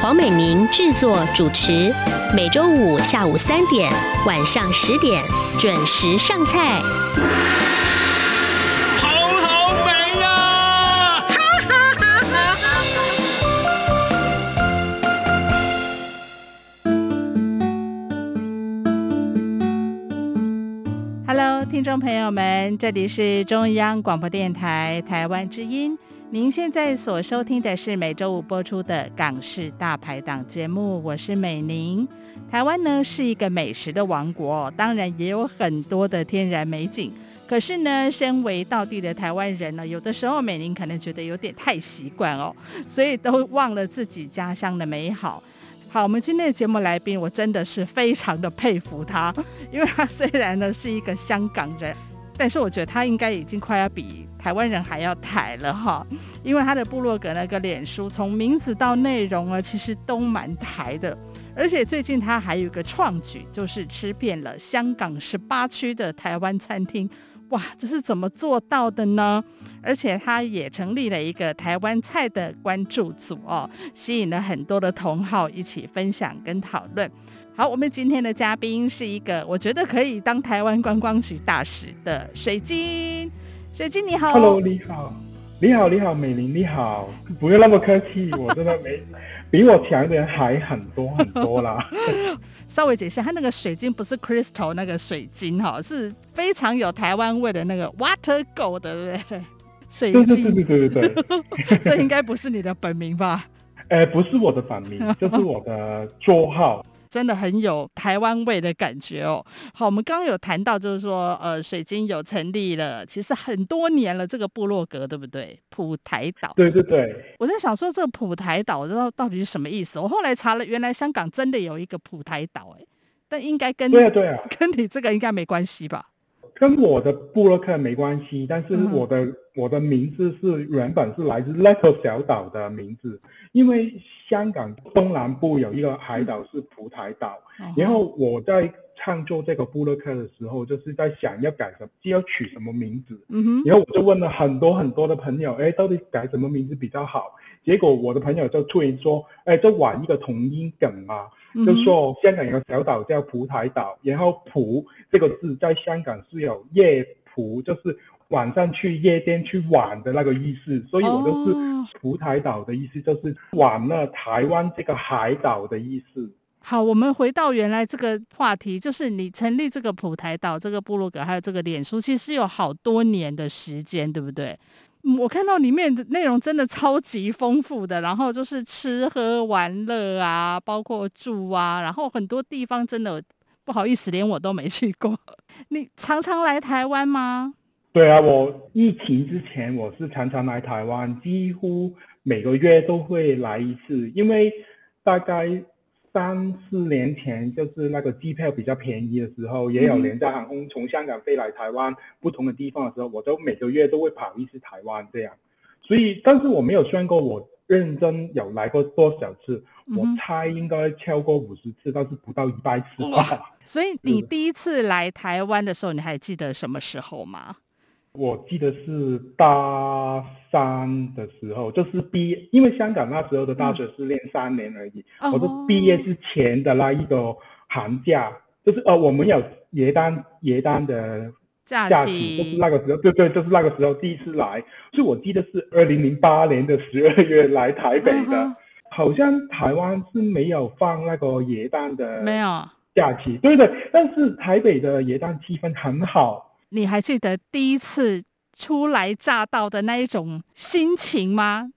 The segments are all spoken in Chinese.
黄美明制作主持，每周五下午三点、晚上十点准时上菜。好好美呀！哈哈哈哈哈喽，听众朋友们，这里是中央广播电台台湾之音。您现在所收听的是每周五播出的《港式大排档》节目，我是美玲。台湾呢是一个美食的王国，当然也有很多的天然美景。可是呢，身为道地的台湾人呢，有的时候美玲可能觉得有点太习惯哦，所以都忘了自己家乡的美好。好，我们今天的节目来宾，我真的是非常的佩服他，因为他虽然呢是一个香港人。但是我觉得他应该已经快要比台湾人还要台了哈，因为他的部落格那个脸书，从名字到内容啊，其实都蛮台的。而且最近他还有一个创举，就是吃遍了香港十八区的台湾餐厅。哇，这是怎么做到的呢？而且他也成立了一个台湾菜的关注组哦，吸引了很多的同好一起分享跟讨论。好，我们今天的嘉宾是一个我觉得可以当台湾观光局大使的水晶。水晶你好，Hello，你好，你好，你好，美玲你好，不用那么客气，我真的没 比我强的人还很多很多啦。稍微解释，它那个水晶不是 crystal 那个水晶哈，是非常有台湾味的那个 water gold 对不对？水晶，对对对对对对，这应该不是你的本名吧？呃，不是我的本名，就是我的绰号。真的很有台湾味的感觉哦。好，我们刚刚有谈到，就是说，呃，水晶有成立了，其实很多年了，这个部落格对不对？普台岛。对对对。我在想说，这个普台岛，我知道到底是什么意思？我后来查了，原来香港真的有一个普台岛，哎，但应该跟对啊对啊，跟你这个应该没关系吧？跟我的布洛克没关系，但是我的、嗯、我的名字是原本是来自那个小岛的名字，因为香港东南部有一个海岛是蒲台岛，嗯、然后我在创作这个布洛克的时候，就是在想要改什么，要取什么名字，嗯哼，然后我就问了很多很多的朋友，哎，到底改什么名字比较好？结果我的朋友就突然说，哎，就玩一个同音梗嘛。就说香港有个小岛叫蒲台岛，然后蒲这个字在香港是有夜蒲，就是晚上去夜店去玩的那个意思，所以我就是蒲台岛的意思，就是玩了台湾这个海岛的意思。好，我们回到原来这个话题，就是你成立这个普台岛这个部落格，还有这个脸书，其实有好多年的时间，对不对？我看到里面的内容真的超级丰富的，然后就是吃喝玩乐啊，包括住啊，然后很多地方真的不好意思，连我都没去过。你常常来台湾吗？对啊，我疫情之前我是常常来台湾，几乎每个月都会来一次，因为大概。三四年前，就是那个机票比较便宜的时候，也有廉价航空从香港飞来台湾不同的地方的时候，我都每个月都会跑一次台湾这样。所以，但是我没有算过我认真有来过多少次，我猜应该超过五十次，但是不到一百次吧。所以你第一次来台湾的时候，你还记得什么时候吗？我记得是大三的时候，就是毕业，因为香港那时候的大学是练三年而已。嗯、我是毕业之前的那一个寒假，就是呃，我们有耶诞耶诞的假期，就是那个时候，对对，就是那个时候第一次来。所以我记得是二零零八年的十二月来台北的，嗯、好像台湾是没有放那个耶诞的没有假期，对对，但是台北的耶诞气氛很好。你还记得第一次初来乍到的那一种心情吗？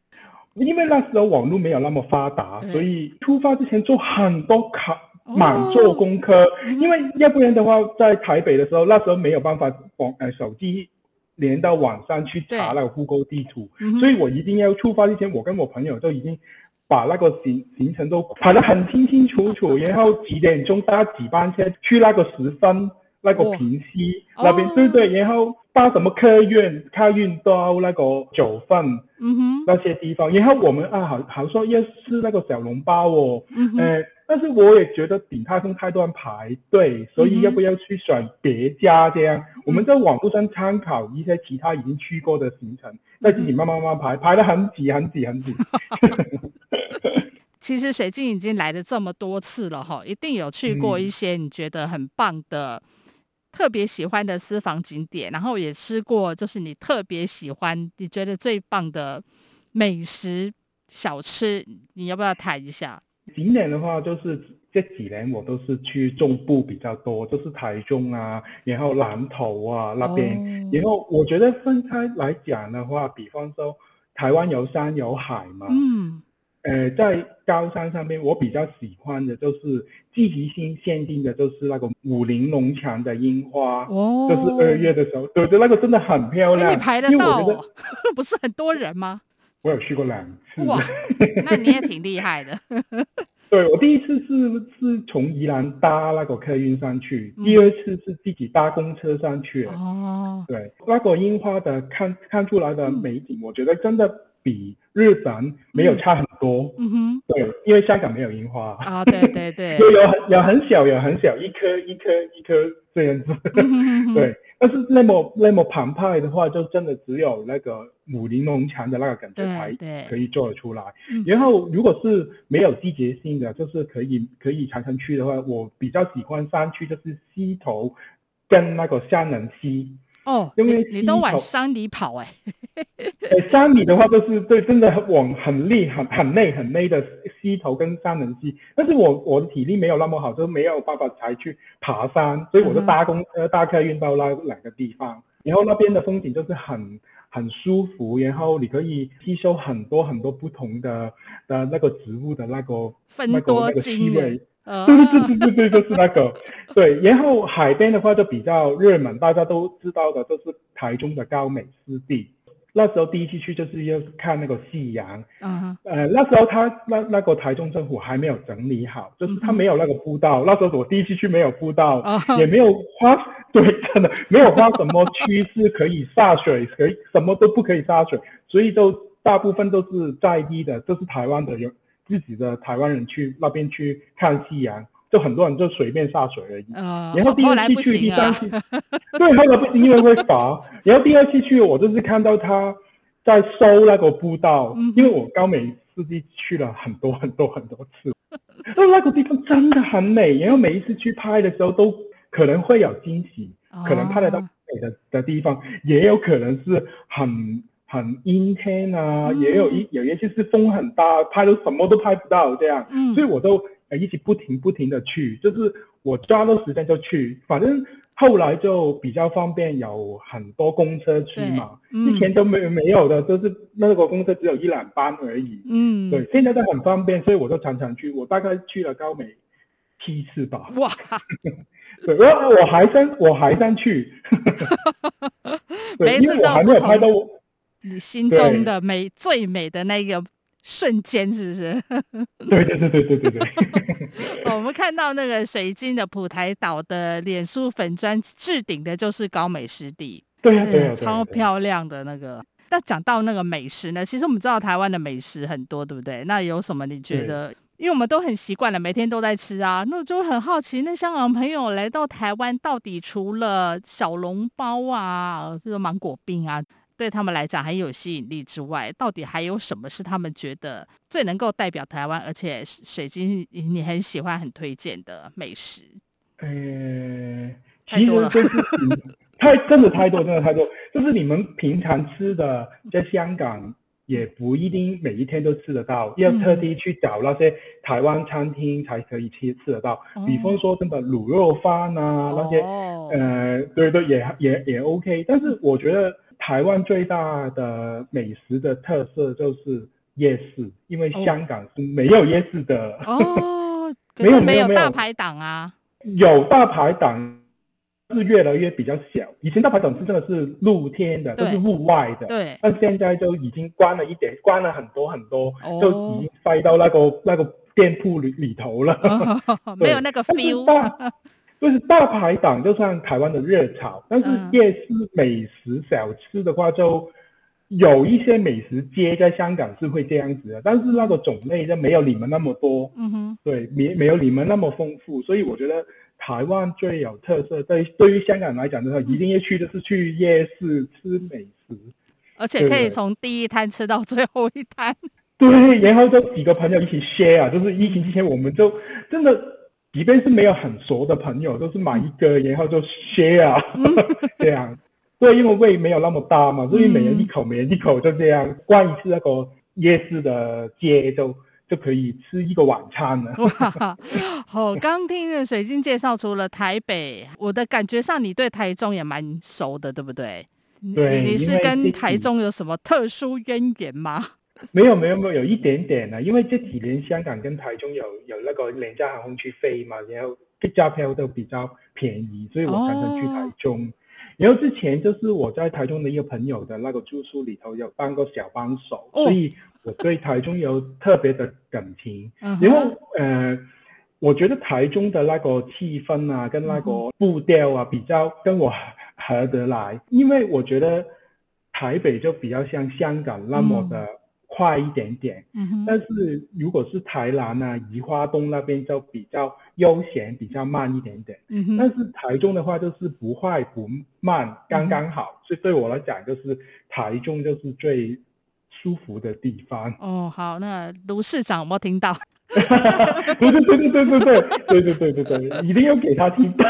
因为那时候网络没有那么发达，所以出发之前做很多考，满做功课。哦、因为要不然的话，在台北的时候，那时候没有办法网呃手机连到网上去查那个 Google 地图，所以我一定要出发之前，我跟我朋友都已经。把那个行行程都排得很清清楚楚，然后几点钟搭几班车去那个十分那个平溪、哦、那边，哦、对对，然后到什么客运，客运到那个九份，嗯哼，那些地方，然后我们啊，好好说要吃那个小笼包哦，嗯哼，呃但是我也觉得鼎泰丰太多人排队，所以要不要去选别家这样？嗯、我们在网络上参考一些其他已经去过的行程，再自己慢慢慢慢排，排得很挤很挤很挤。其实水晶已经来了这么多次了哈，一定有去过一些你觉得很棒的、嗯、特别喜欢的私房景点，然后也吃过就是你特别喜欢、你觉得最棒的美食小吃，你要不要谈一下？景点的话，就是这几年我都是去中部比较多，就是台中啊，然后南投啊那边。哦、然后我觉得分开来讲的话，比方说台湾有山有海嘛。嗯。呃，在高山上面，我比较喜欢的就是季节性限定的，就是那个武林农场的樱花。哦。就是二月的时候，对对，那个真的很漂亮。你排得到？不是很多人吗？我有去过两次。哇，那你也挺厉害的。对，我第一次是是从宜兰搭那个客运上去，嗯、第二次是自己搭公车上去。哦。对，那个樱花的看看出来的美景，嗯、我觉得真的比日本没有差很多。嗯哼。对，因为香港没有樱花。啊、哦，对对对。有有很有很小有很小，一颗一颗一颗这样子。嗯、对。但是那么那么澎湃的话，就真的只有那个武林农场的那个感觉才可以做得出来。然后如果是没有季节性的，就是可以可以常常去的话，我比较喜欢山区，就是溪头跟那个香南溪。哦，因为你都往山里跑哎、欸。山里的话就是对，真的往很累、很很累、很累的溪头跟山能溪。但是我我的体力没有那么好，就没有办法才去爬山，所以我就搭公呃、搭客运到那两个地方。然后那边的风景就是很很舒服，然后你可以吸收很多很多不同的的那个植物的那个那个那个气味。对对对对对对，就是那个，对。然后海边的话就比较热门，大家都知道的，就是台中的高美湿地。那时候第一次去就是要看那个夕阳。嗯哼。呃，那时候他那那个台中政府还没有整理好，就是他没有那个步道。那时候我第一次去没有步道，也没有花，对，真的没有花什么区是可以下水，可以什么都不可以下水，所以就大部分都是在地的，就是台湾的人。自己的台湾人去那边去看夕阳，就很多人就随便下水而已。嗯，然后第二次去，第三次，对，后来不行，因为会罚。然后第二次去，我就是看到他在收那个步道，嗯、因为我高美湿地去了很多很多很多次，那那个地方真的很美。然后每一次去拍的时候，都可能会有惊喜，哦、可能拍得到美的的地方，也有可能是很。很阴天啊，嗯、也有一有一些是风很大，拍都什么都拍不到这样，嗯、所以我都一直不停不停的去，就是我抓到时间就去，反正后来就比较方便，有很多公车去嘛，嗯、以前都没有没有的，就是那个公车只有一两班而已，嗯，对，现在都很方便，所以我就常常去，我大概去了高美七次吧，哇，对，我我还想我还想去，对，因为我还没有拍到。你心中的美最美的那个瞬间，是不是？对对对对对对对。我们看到那个水晶的普台岛的脸书粉砖置顶的就是高美湿地，对呀对呀，超漂亮的那个。那讲到那个美食呢？其实我们知道台湾的美食很多，对不对？那有什么你觉得？因为我们都很习惯了，每天都在吃啊，那我就很好奇，那香港朋友来到台湾，到底除了小笼包啊，这个芒果冰啊。对他们来讲很有吸引力之外，到底还有什么是他们觉得最能够代表台湾，而且水晶你很喜欢、很推荐的美食？呃，其实就是 太真的太多，真的太多。就是你们平常吃的，在香港也不一定每一天都吃得到，要特地去找那些台湾餐厅才可以吃吃得到。嗯、比方说，真的卤肉饭啊，那些，哦、呃，对对，也也也 OK。但是我觉得。台湾最大的美食的特色就是夜市，因为香港是没有夜市的。哦，没有没有大排档啊，有大排档，是越来越比较小。以前大排档是真的是露天的，都是户外的。对。但现在就已经关了一点，关了很多很多，哦、就已经塞到那个那个店铺里里头了。哦、没有那个 feel。就是大排档就算台湾的热潮，但是夜市美食小吃的话，就有一些美食街在香港是会这样子的，但是那个种类就没有你们那么多。嗯哼，对，没没有你们那么丰富，所以我觉得台湾最有特色，对对于香港来讲的话，一定要去的是去夜市吃美食，而且可以从第一摊吃到最后一摊。对，然后就几个朋友一起 share 啊，就是疫情之前我们就真的。即便是没有很熟的朋友，都是买一个，然后就 share 啊，这样。对，因为胃没有那么大嘛，所以每人一口，每人一口，就这样逛一次那个夜市的街，就就可以吃一个晚餐了。哇，好，刚听水晶介绍，除了台北，我的感觉上你对台中也蛮熟的，对不对？对，你是跟台中有什么特殊渊源吗？没有没有没有，有一点点啊，因为这几年香港跟台中有有那个廉价航空去飞嘛，然后机票都比较便宜，所以我常常去台中。哦、然后之前就是我在台中的一个朋友的那个住宿里头有当过小帮手，哦、所以我对台中有特别的感情。嗯、然后呃，我觉得台中的那个气氛啊，跟那个步调啊，比较跟我合得来，因为我觉得台北就比较像香港那么的。嗯快一点点，嗯，但是如果是台南啊、宜花东那边就比较悠闲，比较慢一点点，嗯哼，但是台中的话就是不快不慢，刚刚好，所以对我来讲就是台中就是最舒服的地方。哦，好，那卢市长有没有听到？对对对对对对对对对对对对，一定要给他听到。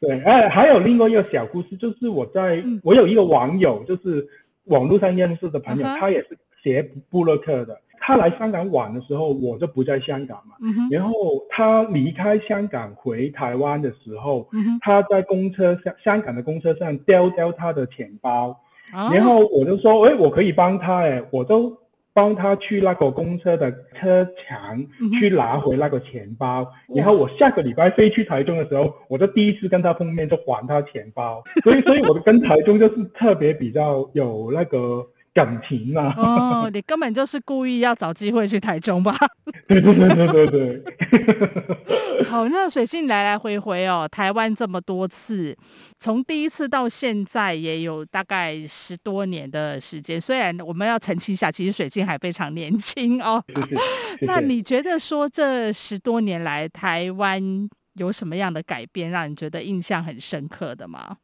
对，哎，还有另外一个小故事，就是我在，嗯、我有一个网友，就是网络上认识的朋友，嗯、他也是。写布洛克的，他来香港玩的时候，我就不在香港嘛。嗯、然后他离开香港回台湾的时候，嗯、他在公车上，香港的公车上丢掉他的钱包。哦、然后我就说，哎，我可以帮他，哎，我都帮他去那个公车的车墙去拿回那个钱包。嗯、然后我下个礼拜飞去台中的时候，我就第一次跟他碰面，就还他钱包。所以，所以我跟台中就是特别比较有那个。感情啊！哦，你根本就是故意要找机会去台中吧？对对对对对对。好，那水性来来回回哦，台湾这么多次，从第一次到现在也有大概十多年的时间。虽然我们要澄清一下，其实水晶还非常年轻哦。谢谢。谢 谢。那你觉得说这十多年来台湾有什么样的改变，让你觉得印象很深刻的吗？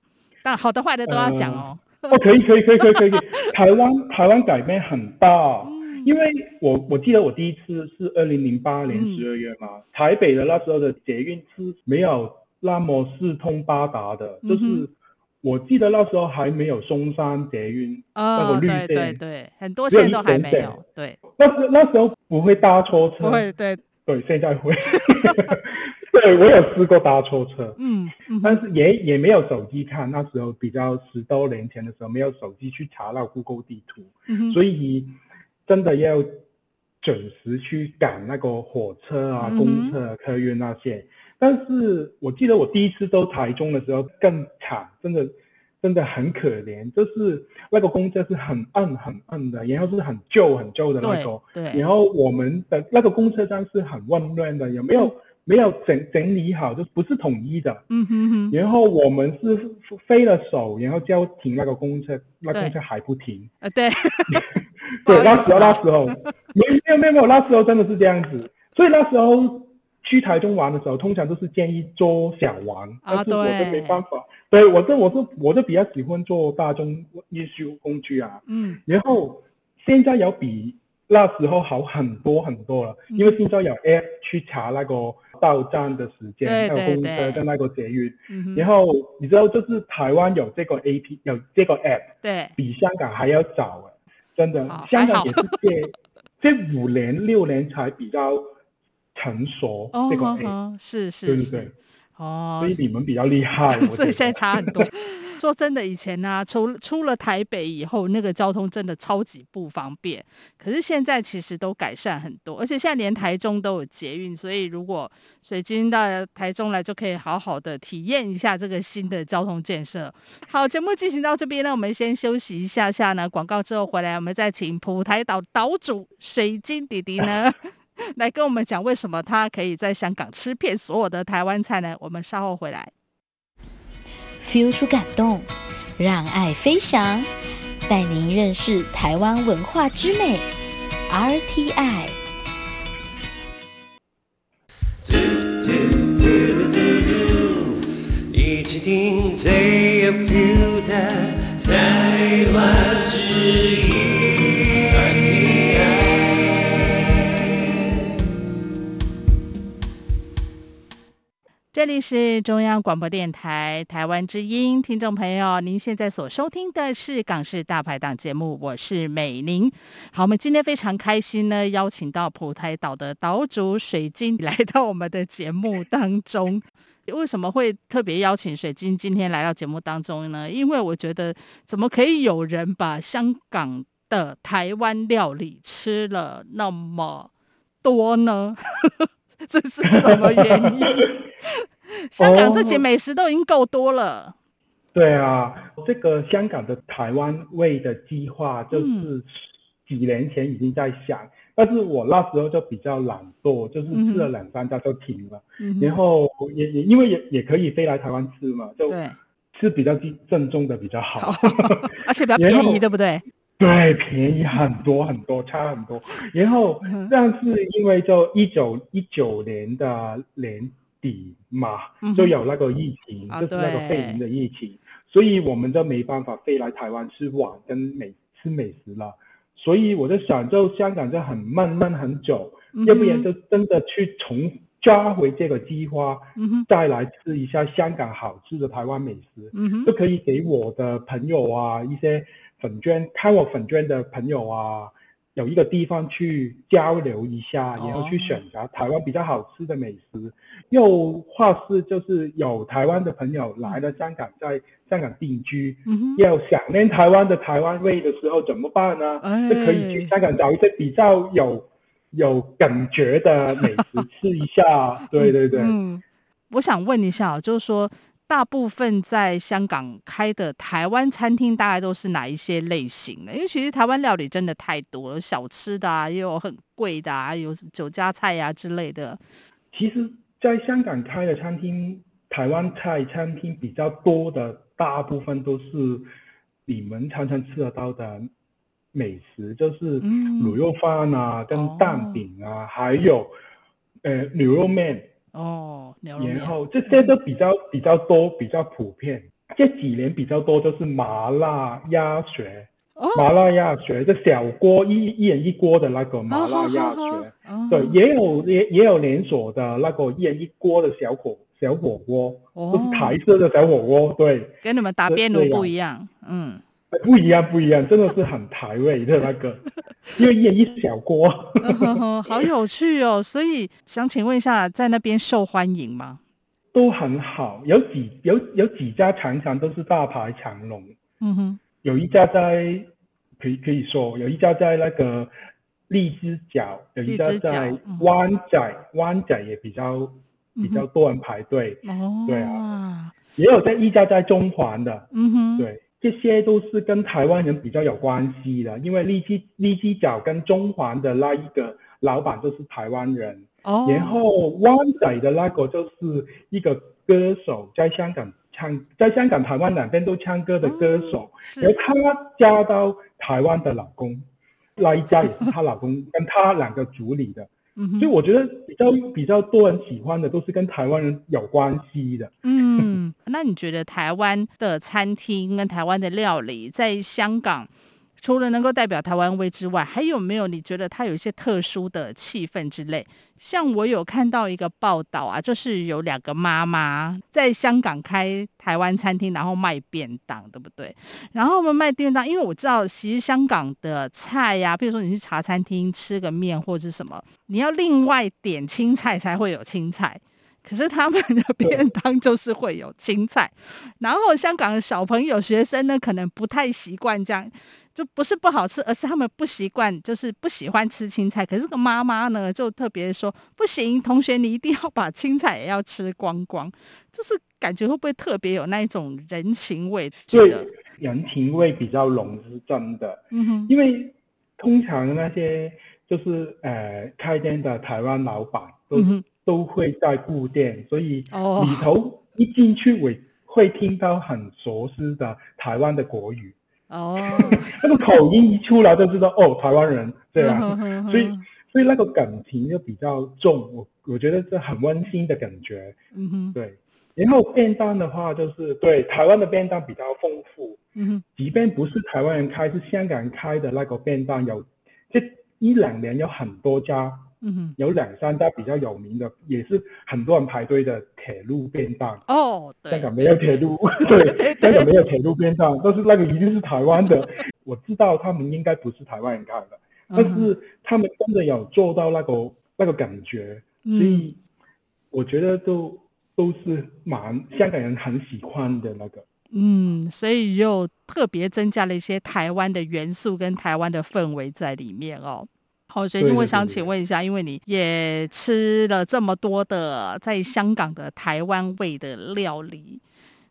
但好的坏的都要讲哦。呃哦，可以，可以，可以，可以，可以。台湾，台湾改变很大，因为我我记得我第一次是二零零八年十二月嘛，嗯、台北的那时候的捷运是没有那么四通八达的，嗯、就是我记得那时候还没有松山捷运、哦、那个绿线，对对对，很多线都还没有，对。那时那时候不会搭错车，对对。对，现在会。对，我有试过搭错车，嗯，嗯，但是也也没有手机看，那时候比较十多年前的时候没有手机去查到 Google 地图，所以真的要准时去赶那个火车啊、公车、客运那些。但是我记得我第一次到台中的时候更惨，真的真的很可怜，就是那个公车是很暗很暗的，然后是很旧很旧的那种，对，对，然后我们的那个公车站是很混乱的，有没有？嗯没有整整理好，就不是统一的。嗯哼哼。然后我们是飞了手，然后就要停那个公车，那公车还不停。啊，对。对，那时候那时候没有没有没有，那时候真的是这样子。所以那时候去台中玩的时候，通常都是建议坐小玩，但是我都没办法。对，我这我是我就比较喜欢坐大众运输工具啊。嗯。然后现在有比那时候好很多很多了，因为现在有 app 去查那个。到站的时间，还有公车跟那个捷运，然后你知道，就是台湾有这个 A P 有这个 App，对，比香港还要早，真的，香港也是这这 五年六年才比较成熟这个 App，是是是，对对？对。哦，所以你们比较厉害，所以现在差很多。说真的，以前呢、啊，出出了台北以后，那个交通真的超级不方便。可是现在其实都改善很多，而且现在连台中都有捷运，所以如果水晶到台中来，就可以好好的体验一下这个新的交通建设。好，节目进行到这边呢，我们先休息一下下呢，广告之后回来，我们再请普台岛岛主水晶弟弟呢 来跟我们讲为什么他可以在香港吃遍所有的台湾菜呢？我们稍后回来。feel 出感动，让爱飞翔，带您认识台湾文化之美。RTI。一起听最有 feel 的台湾之音。这里是中央广播电台台湾之音，听众朋友，您现在所收听的是港式大排档节目，我是美玲。好，我们今天非常开心呢，邀请到普台岛的岛主水晶来到我们的节目当中。为什么会特别邀请水晶今天来到节目当中呢？因为我觉得，怎么可以有人把香港的台湾料理吃了那么多呢？这是什么原因？香港这些美食都已经够多了。哦。对啊，这个香港的台湾味的计划，就是几年前已经在想，嗯、但是我那时候就比较懒惰，就是吃了两三家就停了。嗯、然后也也因为也也可以飞来台湾吃嘛，就吃比较正宗的比较好，而且比较便宜，对不对？对，便宜很多很多，差很多。然后，但是因为就一九一九年的年底嘛，就有那个疫情，嗯、就是那个肺炎的疫情，所以我们就没办法飞来台湾吃晚跟美吃美食了。所以我就想，就香港就很闷闷很久，嗯、要不然就真的去重抓回这个计划，嗯、再来吃一下香港好吃的台湾美食，嗯、就可以给我的朋友啊一些。粉专看我粉专的朋友啊，有一个地方去交流一下，然后去选择台湾比较好吃的美食。又或是就是有台湾的朋友来了香港，在香港定居，要想念台湾的台湾味的时候怎么办呢？就可以去香港找一些比较有有感觉的美食吃一下。对对对。嗯，我想问一下，就是说。大部分在香港开的台湾餐厅，大概都是哪一些类型的？因为其实台湾料理真的太多了，小吃的啊，也有很贵的啊，有什么酒家菜呀、啊、之类的。其实，在香港开的餐厅，台湾菜餐厅比较多的，大部分都是你们常常吃得到的美食，就是卤肉饭啊，嗯、跟蛋饼啊，哦、还有呃牛肉面。哦，然后这些都比较比较多，比较普遍。这几年比较多就是麻辣鸭血，哦、麻辣鸭血，就小锅一一人一锅的那个麻辣鸭血。哦、对，也有也也有连锁的那个一人一锅的小火小火锅，哦、都是台式的小火锅。对，跟你们打边炉不一样。嗯。不一样，不一样，真的是很台味的那个，因为一人一小锅，嗯，好有趣哦。所以想请问一下，在那边受欢迎吗？都很好，有几有有几家常常都是大排长龙。嗯哼，有一家在可以可以说，有一家在那个荔枝角，有一家在湾仔，湾仔也比较比较多人排队。哦，对啊，也有在一家在中环的。嗯哼，对。这些都是跟台湾人比较有关系的，因为利基利基角跟中环的那一个老板都是台湾人，哦，然后湾仔的那个就是一个歌手，在香港唱，在香港、台湾两边都唱歌的歌手，然后她嫁到台湾的老公，那一家也是她老公跟她两个主理的。所以我觉得比较比较多人喜欢的都是跟台湾人有关系的。嗯，那你觉得台湾的餐厅跟台湾的料理在香港，除了能够代表台湾味之外，还有没有你觉得它有一些特殊的气氛之类？像我有看到一个报道啊，就是有两个妈妈在香港开台湾餐厅，然后卖便当，对不对？然后我们卖便当，因为我知道其实香港的菜呀、啊，比如说你去茶餐厅吃个面或者什么，你要另外点青菜才会有青菜。可是他们的便当就是会有青菜，然后香港的小朋友学生呢，可能不太习惯这样，就不是不好吃，而是他们不习惯，就是不喜欢吃青菜。可是这个妈妈呢，就特别说不行，同学你一定要把青菜也要吃光光，就是感觉会不会特别有那一种人情味？对，人情味比较浓是真的。嗯哼，因为通常那些就是呃开店的台湾老板都。嗯哼都会在顾店，所以里头一进去我会听到很熟悉的台湾的国语。哦，那个口音一出来就知道哦，台湾人这样，哦、所以所以那个感情就比较重。我我觉得是很温馨的感觉。嗯哼，对。然后便当的话，就是对台湾的便当比较丰富。嗯哼，即便不是台湾人开，是香港人开的那个便当有，这一两年有很多家。嗯，有两三家比较有名的，也是很多人排队的铁路便当。哦，对，香港没有铁路，对，香港没有铁路便当，但是那个一定是台湾的。我知道他们应该不是台湾人开的，但是他们真的有做到那个那个感觉，所以我觉得都都是蛮香港人很喜欢的那个。嗯，所以又特别增加了一些台湾的元素跟台湾的氛围在里面哦。好，所以我想请问一下，因为你也吃了这么多的在香港的台湾味的料理，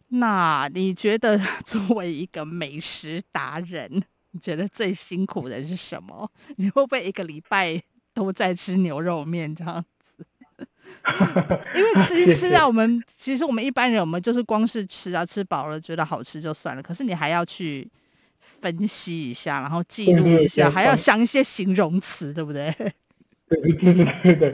那你觉得 作为一个美食达人，你觉得最辛苦的是什么？你会不会一个礼拜都在吃牛肉面这样子？因为吃一吃啊，我们其实我们一般人，我们就是光是吃啊，吃饱了觉得好吃就算了，可是你还要去。分析一下，然后记录一下，还要想一些形容词，对不对？对对对对对，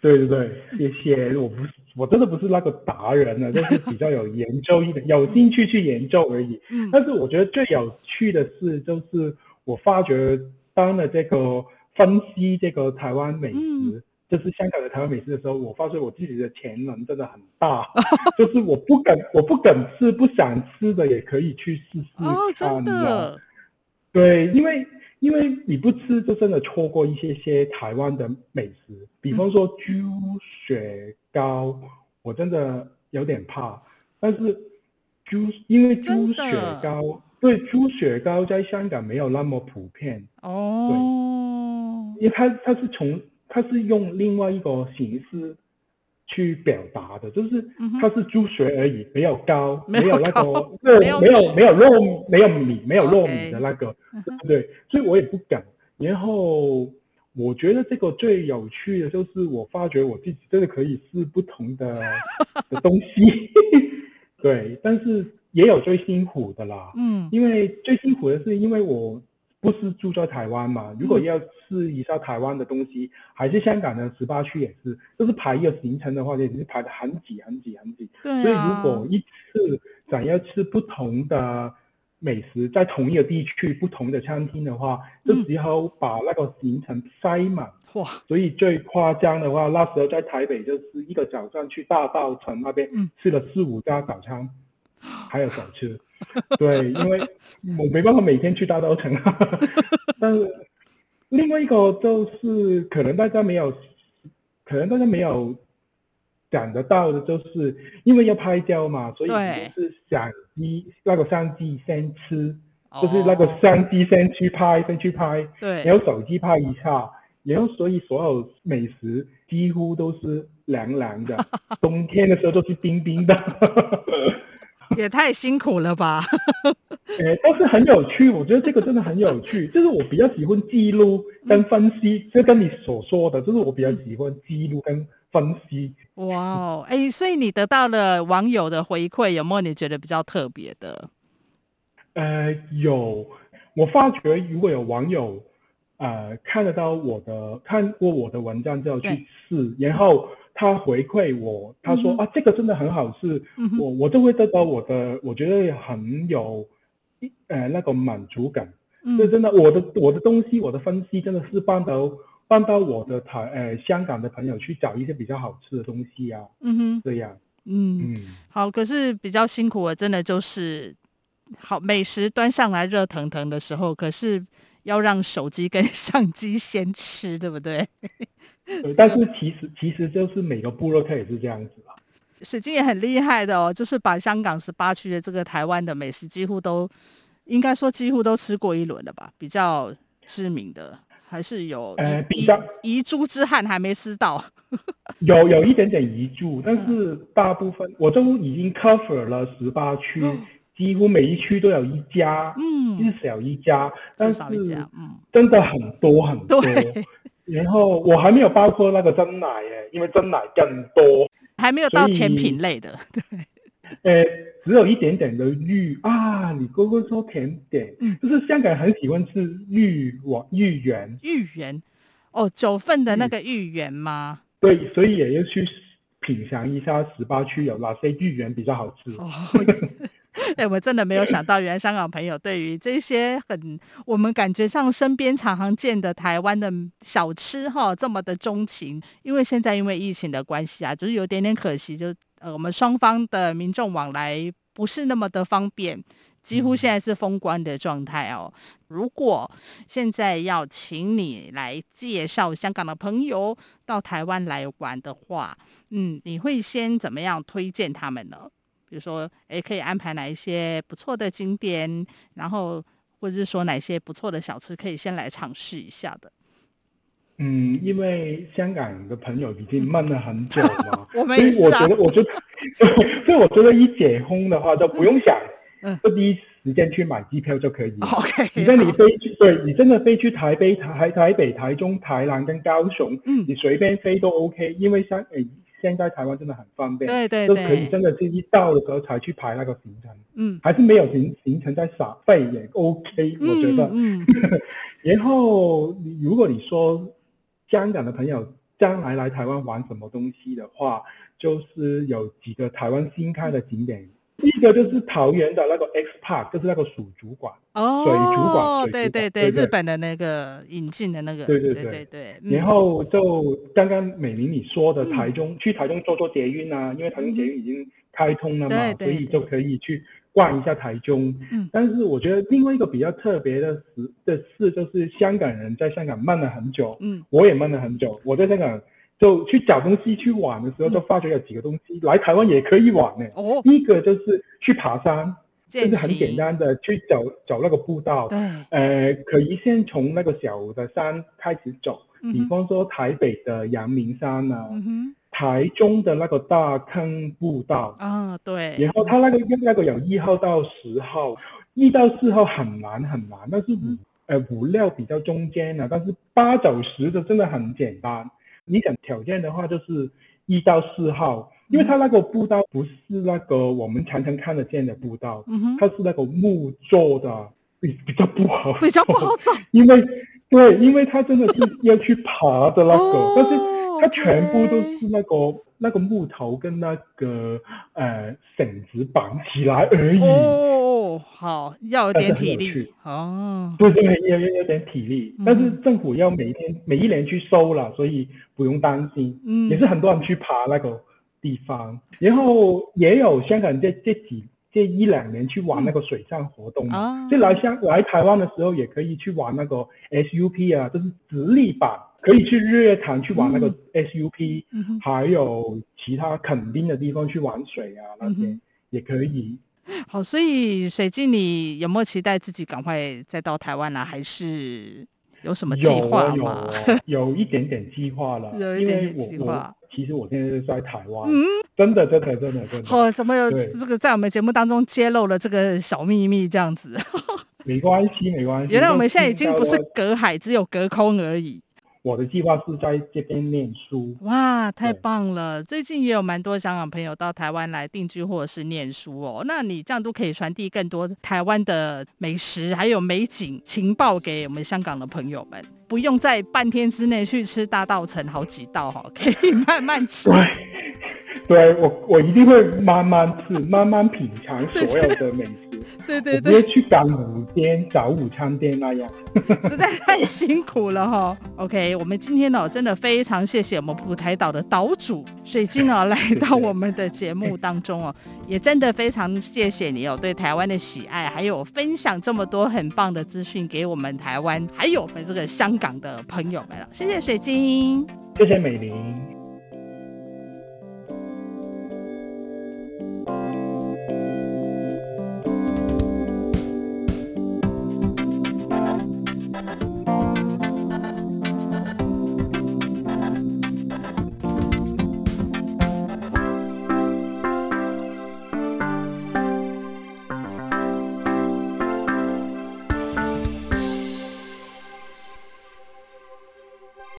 对对对，谢谢。我不是，我真的不是那个达人呢，就是比较有研究一点，有兴趣去研究而已。嗯。但是我觉得最有趣的是，就是我发觉当了这个分析这个台湾美食。嗯就是香港的台湾美食的时候，我发现我自己的潜能真的很大，就是我不敢，我不敢吃，不想吃的也可以去试试看。的。对，因为因为你不吃，就真的错过一些些台湾的美食，比方说猪血糕，我真的有点怕。但是猪，因为猪血糕，对，猪血糕在香港没有那么普遍。哦。对，因为它它是从。它是用另外一个形式去表达的，就是它是猪血而已，没有膏，没有那个肉，没有没有，肉，没有米，没有糯米的那个，对？所以我也不敢。然后我觉得这个最有趣的就是，我发觉我自己真的可以试不同的 的东西，对，但是也有最辛苦的啦，嗯，因为最辛苦的是因为我。不是住在台湾嘛？如果要试一下台湾的东西，嗯、还是香港的十八区也是，就是排一个行程的话，也是排得很挤、很挤、很挤。对、啊。所以如果一次想要吃不同的美食，在同一个地区不同的餐厅的话，就时候把那个行程塞满。哇、嗯！所以最夸张的话，那时候在台北就是一个早上去大稻城那边吃了四五家早餐，嗯、还有小吃。对，因为我没办法每天去大稻城，但是另外一个就是可能大家没有，可能大家没有想得到的，就是因为要拍照嘛，所以就是相机那个相机先吃，就是那个相机先去拍，先去拍，对，然后手机拍一下，然后所以所有美食几乎都是凉凉的，冬天的时候都是冰冰的。也太辛苦了吧！哎，但是很有趣，我觉得这个真的很有趣。就是我比较喜欢记录跟分析，就跟你所说的，就是我比较喜欢记录跟分析。哇哦，哎，所以你得到了网友的回馈，有没有你觉得比较特别的？呃，有，我发觉如果有网友呃看得到我的看过我的文章之后去试，然后。他回馈我，他说、嗯、啊，这个真的很好吃，嗯、我我就会得到我的，我觉得很有，呃，那个满足感。嗯，就真的，我的我的东西，我的分析真的是帮到帮到我的台，呃，香港的朋友去找一些比较好吃的东西啊。嗯哼，这样。嗯嗯，好，可是比较辛苦的，真的就是好美食端上来热腾腾的时候，可是。要让手机跟相机先吃，对不对？对，但是其实其实就是每个部落客也是这样子啊。水晶也很厉害的哦，就是把香港十八区的这个台湾的美食几乎都，应该说几乎都吃过一轮了吧？比较知名的还是有呃比较遗珠之憾还没吃到，有有一点点遗珠，但是大部分我都已经 cover 了十八区，嗯、几乎每一区都有一家，嗯，至少一家，但是嗯，真的很多很多。然后我还没有包括那个真奶耶，因为真奶更多。还没有到甜品类的，对，呃，只有一点点的芋啊。你哥哥说甜点，嗯，就是香港人很喜欢吃芋王，芋圆，芋圆，哦，九份的那个芋圆吗？对，所以也要去品尝一下十八区有哪些芋圆比较好吃。哦哎，我真的没有想到，原来香港朋友对于这些很我们感觉上身边常常见的台湾的小吃哈，这么的钟情。因为现在因为疫情的关系啊，就是有点点可惜，就呃我们双方的民众往来不是那么的方便，几乎现在是封关的状态哦。如果现在要请你来介绍香港的朋友到台湾来玩的话，嗯，你会先怎么样推荐他们呢？比如说，诶，可以安排哪一些不错的景点，然后或者是说哪些不错的小吃，可以先来尝试一下的。嗯，因为香港的朋友已经闷了很久了，我们、啊、所以我觉得，我觉得，所以我觉得一解封的话，就不用想，嗯，就第一时间去买机票就可以。OK，你在你飞去，对你真的飞去台北、台台北、台中、台南跟高雄，嗯，你随便飞都 OK，因为香诶。现在台湾真的很方便，对对对，都可以真的是一到的时候才去排那个行程，嗯，还是没有行行程在耍废也 OK，我觉得，嗯，嗯 然后如果你说香港的朋友将来来台湾玩什么东西的话，就是有几个台湾新开的景点。一个就是桃园的那个 X Park，就是那个水族馆哦，水族馆，对对对，日本的那个引进的那个，对对对对，对，然后就刚刚美玲你说的台中，嗯、去台中坐坐捷运啊，因为台中捷运已经开通了嘛，嗯、所以就可以去逛一下台中。嗯，但是我觉得另外一个比较特别的事的事，就是香港人在香港闷了很久，嗯，我也闷了很久，我在香港。就去找东西去玩的时候，就发觉有几个东西、嗯、来台湾也可以玩呢。哦，第一个就是去爬山，就是很简单的去走走那个步道。对，呃，可以先从那个小的山开始走，嗯、比方说台北的阳明山啊，嗯、台中的那个大坑步道。啊，对。然后它那个那个有一号到十号，一到四号很难很难，但是五、嗯、呃五六比较中间啊，但是八九十的真的很简单。你想挑战的话，就是一到四号，因为它那个步道不是那个我们常常看得见的步道，嗯，它是那个木做的，比比较不好，比较不好 走，因为对，因为它真的是要去爬的那个，哦、但是它全部都是那个、哦、那个木头跟那个呃绳子绑起来而已。哦哦，好，要有点体力哦。对对，要要有点体力，嗯、但是政府要每一天每一年去收了，所以不用担心。嗯，也是很多人去爬那个地方，然后也有香港这这几这一两年去玩那个水上活动啊。就、嗯、来香来台湾的时候，也可以去玩那个 SUP 啊，就是直立板，可以去日月潭去玩那个 SUP，嗯、还有其他垦丁的地方去玩水啊，那些、嗯、也可以。好，所以水晶，你有没有期待自己赶快再到台湾来，还是有什么计划吗？有，有，有一点点计划了，有一点点计划。其实我现在是在台湾，嗯，真的，真的，真的，真的。好，怎么有这个在我们节目当中揭露了这个小秘密？这样子，没关系，没关系。原来我们现在已经不是隔海，只有隔空而已。我的计划是在这边念书。哇，太棒了！最近也有蛮多香港朋友到台湾来定居或者是念书哦。那你这样都可以传递更多台湾的美食还有美景情报给我们香港的朋友们，不用在半天之内去吃大稻城好几道哈，可以慢慢吃。对，对我我一定会慢慢吃，慢慢品尝所有的美食。对对对，我不会去赶午间找午餐店那样，实在太辛苦了哈。OK，我们今天呢，真的非常谢谢我们普台岛的岛主水晶哦，来到我们的节目当中哦，也真的非常谢谢你哦，对台湾的喜爱，还有分享这么多很棒的资讯给我们台湾，还有我们这个香港的朋友们了。谢谢水晶，谢谢美玲。